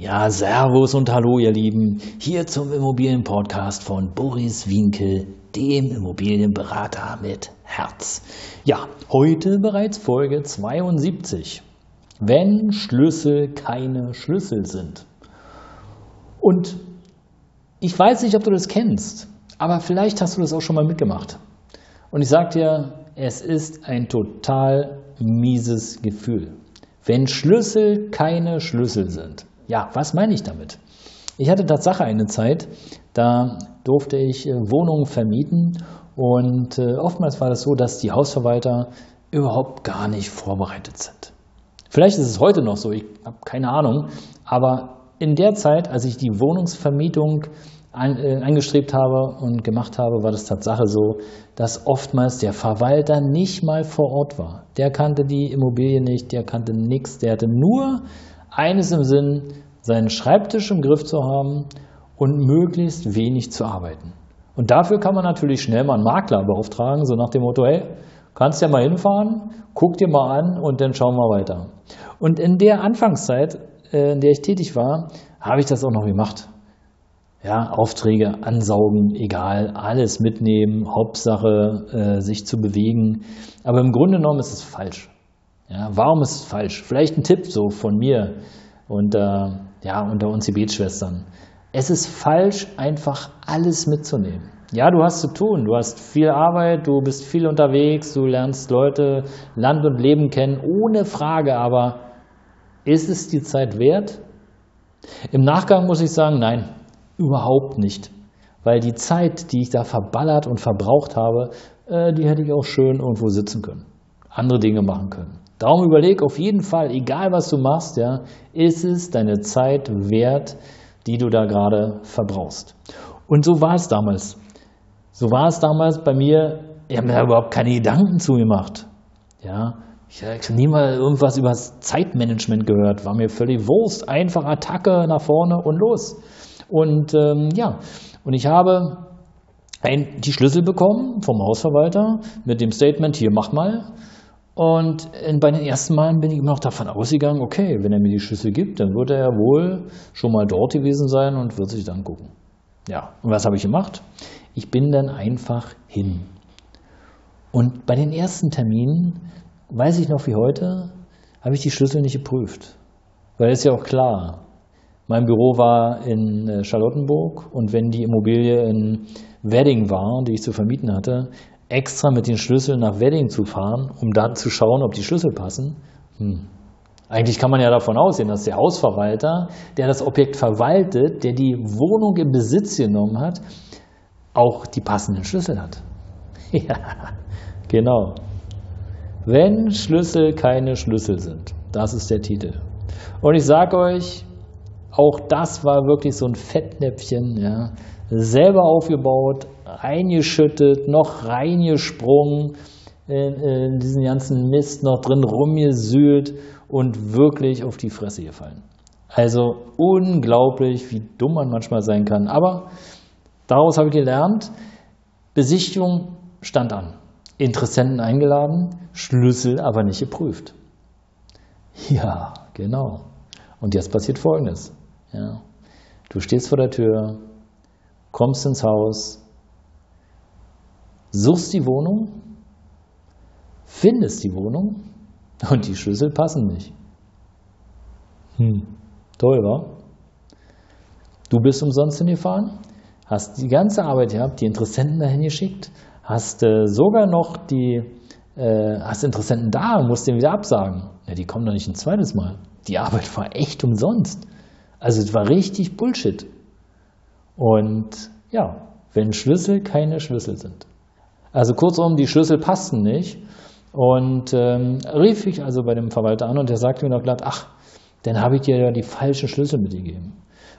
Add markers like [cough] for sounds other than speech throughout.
Ja, Servus und Hallo, ihr Lieben. Hier zum Immobilienpodcast von Boris Winkel, dem Immobilienberater mit Herz. Ja, heute bereits Folge 72. Wenn Schlüssel keine Schlüssel sind. Und ich weiß nicht, ob du das kennst, aber vielleicht hast du das auch schon mal mitgemacht. Und ich sag dir, es ist ein total mieses Gefühl. Wenn Schlüssel keine Schlüssel sind. Ja, was meine ich damit? Ich hatte Tatsache eine Zeit, da durfte ich äh, Wohnungen vermieten und äh, oftmals war das so, dass die Hausverwalter überhaupt gar nicht vorbereitet sind. Vielleicht ist es heute noch so, ich habe keine Ahnung, aber in der Zeit, als ich die Wohnungsvermietung äh, angestrebt habe und gemacht habe, war das Tatsache so, dass oftmals der Verwalter nicht mal vor Ort war. Der kannte die Immobilie nicht, der kannte nichts, der hatte nur eines im Sinn, seinen Schreibtisch im Griff zu haben und möglichst wenig zu arbeiten. Und dafür kann man natürlich schnell mal einen Makler beauftragen, so nach dem Motto, hey, kannst ja mal hinfahren, guck dir mal an und dann schauen wir weiter. Und in der Anfangszeit, äh, in der ich tätig war, habe ich das auch noch gemacht. Ja, Aufträge ansaugen, egal, alles mitnehmen, Hauptsache äh, sich zu bewegen. Aber im Grunde genommen ist es falsch. Ja, warum ist es falsch? Vielleicht ein Tipp so von mir und äh, ja, unter uns Gebetsschwestern. Es ist falsch, einfach alles mitzunehmen. Ja, du hast zu tun, du hast viel Arbeit, du bist viel unterwegs, du lernst Leute, Land und Leben kennen, ohne Frage, aber ist es die Zeit wert? Im Nachgang muss ich sagen, nein, überhaupt nicht. Weil die Zeit, die ich da verballert und verbraucht habe, äh, die hätte ich auch schön irgendwo sitzen können, andere Dinge machen können. Darum überleg auf jeden Fall, egal was du machst, ja, ist es deine Zeit wert, die du da gerade verbrauchst. Und so war es damals. So war es damals bei mir. Ich habe mir da überhaupt keine Gedanken zu gemacht. Ja, ich habe nie mal irgendwas über das Zeitmanagement gehört. War mir völlig Wurst. Einfach Attacke nach vorne und los. Und ähm, ja, und ich habe ein, die Schlüssel bekommen vom Hausverwalter mit dem Statement, hier mach mal. Und bei den ersten Malen bin ich immer noch davon ausgegangen, okay, wenn er mir die Schlüssel gibt, dann wird er ja wohl schon mal dort gewesen sein und wird sich dann gucken. Ja, und was habe ich gemacht? Ich bin dann einfach hin. Und bei den ersten Terminen, weiß ich noch wie heute, habe ich die Schlüssel nicht geprüft. Weil es ja auch klar, mein Büro war in äh, Charlottenburg und wenn die Immobilie in Wedding war, die ich zu vermieten hatte, extra mit den Schlüsseln nach Wedding zu fahren, um dann zu schauen, ob die Schlüssel passen? Hm. Eigentlich kann man ja davon ausgehen, dass der Hausverwalter, der das Objekt verwaltet, der die Wohnung in Besitz genommen hat, auch die passenden Schlüssel hat. [laughs] ja, genau. Wenn Schlüssel keine Schlüssel sind, das ist der Titel. Und ich sage euch, auch das war wirklich so ein Fettnäpfchen, ja, selber aufgebaut, reingeschüttet, noch reingesprungen, in, in diesen ganzen Mist noch drin rumgesühlt und wirklich auf die Fresse gefallen. Also unglaublich, wie dumm man manchmal sein kann. Aber daraus habe ich gelernt, Besichtigung stand an. Interessenten eingeladen, Schlüssel aber nicht geprüft. Ja, genau. Und jetzt passiert Folgendes. Ja. Du stehst vor der Tür, kommst ins Haus, suchst die Wohnung, findest die Wohnung und die Schlüssel passen nicht. Hm, toll, wa? Du bist umsonst hingefahren, hast die ganze Arbeit gehabt, die Interessenten dahin geschickt, hast äh, sogar noch die äh, hast Interessenten da und musst den wieder absagen. Ja, die kommen doch nicht ein zweites Mal. Die Arbeit war echt umsonst. Also es war richtig Bullshit. Und ja, wenn Schlüssel keine Schlüssel sind. Also kurzum, die Schlüssel passten nicht. Und ähm, rief ich also bei dem Verwalter an und der sagte mir noch glatt, ach, dann habe ich dir ja die falschen Schlüssel mitgegeben.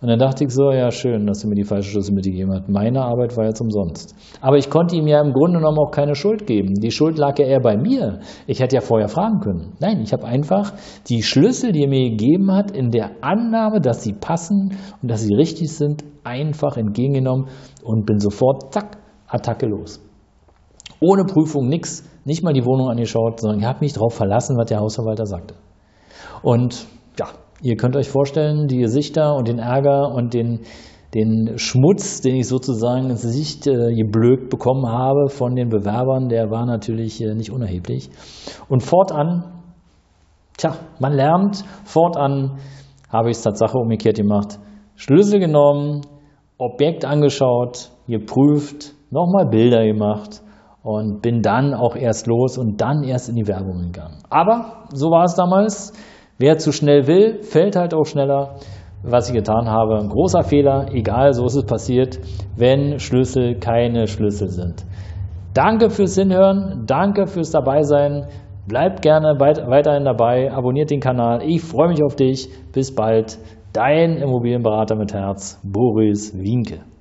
Und dann dachte ich so, ja schön, dass du mir die falschen Schlüssel mitgegeben hast. Meine Arbeit war jetzt umsonst. Aber ich konnte ihm ja im Grunde genommen auch keine Schuld geben. Die Schuld lag ja eher bei mir. Ich hätte ja vorher fragen können. Nein, ich habe einfach die Schlüssel, die er mir gegeben hat, in der Annahme, dass sie passen und dass sie richtig sind, einfach entgegengenommen und bin sofort, zack, Attacke los. Ohne Prüfung, nichts, nicht mal die Wohnung angeschaut, sondern ich habe mich darauf verlassen, was der Hausverwalter sagte. Und ja, ihr könnt euch vorstellen, die Gesichter und den Ärger und den, den Schmutz, den ich sozusagen ins Gesicht äh, geblökt bekommen habe von den Bewerbern, der war natürlich äh, nicht unerheblich. Und fortan, tja, man lernt, fortan habe ich es Tatsache umgekehrt gemacht. Schlüssel genommen, Objekt angeschaut, geprüft, nochmal Bilder gemacht und bin dann auch erst los und dann erst in die Werbung gegangen. Aber so war es damals. Wer zu schnell will, fällt halt auch schneller. Was ich getan habe, ein großer Fehler, egal, so ist es passiert, wenn Schlüssel keine Schlüssel sind. Danke fürs Hinhören, danke fürs Dabeisein. Bleibt gerne weiterhin dabei, abonniert den Kanal. Ich freue mich auf dich. Bis bald. Dein Immobilienberater mit Herz, Boris Wienke.